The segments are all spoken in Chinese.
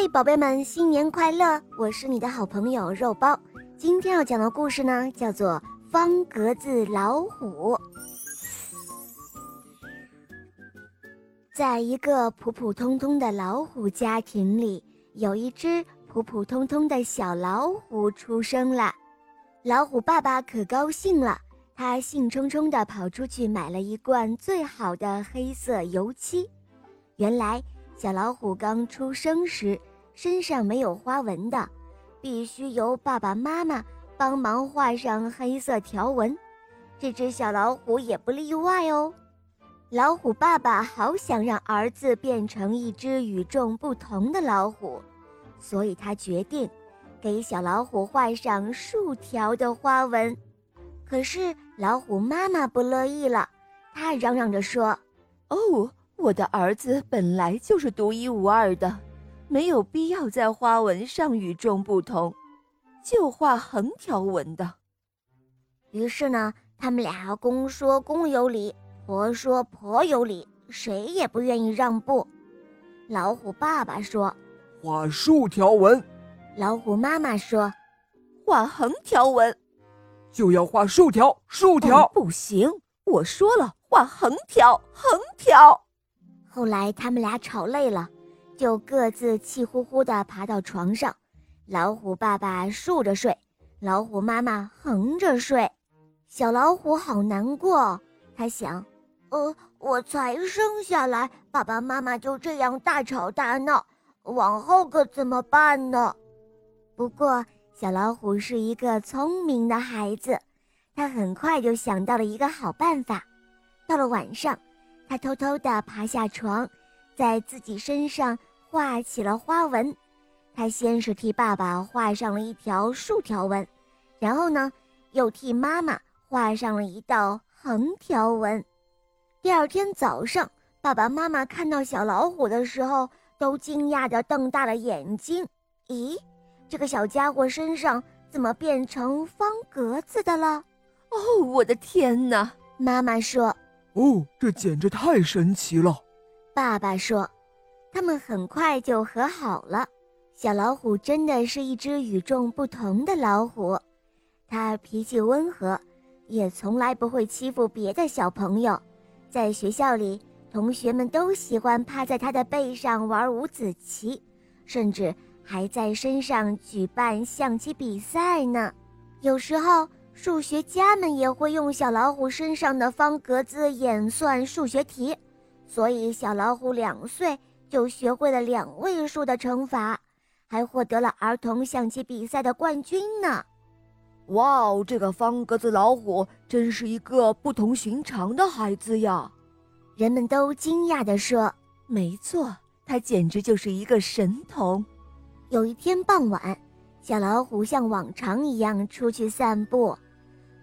嘿，宝贝们，新年快乐！我是你的好朋友肉包。今天要讲的故事呢，叫做《方格子老虎》。在一个普普通通的老虎家庭里，有一只普普通通的小老虎出生了。老虎爸爸可高兴了，他兴冲冲地跑出去买了一罐最好的黑色油漆。原来。小老虎刚出生时，身上没有花纹的，必须由爸爸妈妈帮忙画上黑色条纹。这只小老虎也不例外哦。老虎爸爸好想让儿子变成一只与众不同的老虎，所以他决定给小老虎画上竖条的花纹。可是老虎妈妈不乐意了，她嚷嚷着说：“哦。”我的儿子本来就是独一无二的，没有必要在花纹上与众不同，就画横条纹的。于是呢，他们俩公说公有理，婆说婆有理，谁也不愿意让步。老虎爸爸说：“画竖条纹。”老虎妈妈说：“画横条纹。”就要画竖条，竖条不行。我说了，画横条，横条。后来他们俩吵累了，就各自气呼呼地爬到床上。老虎爸爸竖着睡，老虎妈妈横着睡。小老虎好难过，他想：呃，我才生下来，爸爸妈妈就这样大吵大闹，往后可怎么办呢？不过，小老虎是一个聪明的孩子，他很快就想到了一个好办法。到了晚上。他偷偷地爬下床，在自己身上画起了花纹。他先是替爸爸画上了一条竖条纹，然后呢，又替妈妈画上了一道横条纹。第二天早上，爸爸妈妈看到小老虎的时候，都惊讶地瞪大了眼睛。咦，这个小家伙身上怎么变成方格子的了？哦，我的天哪！妈妈说。哦，这简直太神奇了！爸爸说，他们很快就和好了。小老虎真的是一只与众不同的老虎，它脾气温和，也从来不会欺负别的小朋友。在学校里，同学们都喜欢趴在它的背上玩五子棋，甚至还在身上举办象棋比赛呢。有时候。数学家们也会用小老虎身上的方格子演算数学题，所以小老虎两岁就学会了两位数的乘法，还获得了儿童象棋比赛的冠军呢。哇哦，这个方格子老虎真是一个不同寻常的孩子呀！人们都惊讶地说：“没错，他简直就是一个神童。”有一天傍晚，小老虎像往常一样出去散步。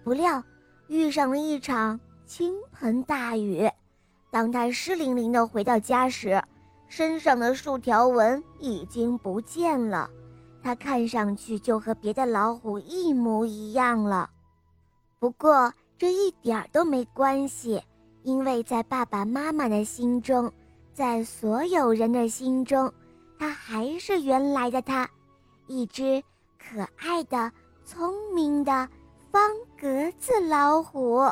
不料，遇上了一场倾盆大雨。当他湿淋淋地回到家时，身上的竖条纹已经不见了。它看上去就和别的老虎一模一样了。不过这一点儿都没关系，因为在爸爸妈妈的心中，在所有人的心中，它还是原来的它，一只可爱的、聪明的。方格子老虎。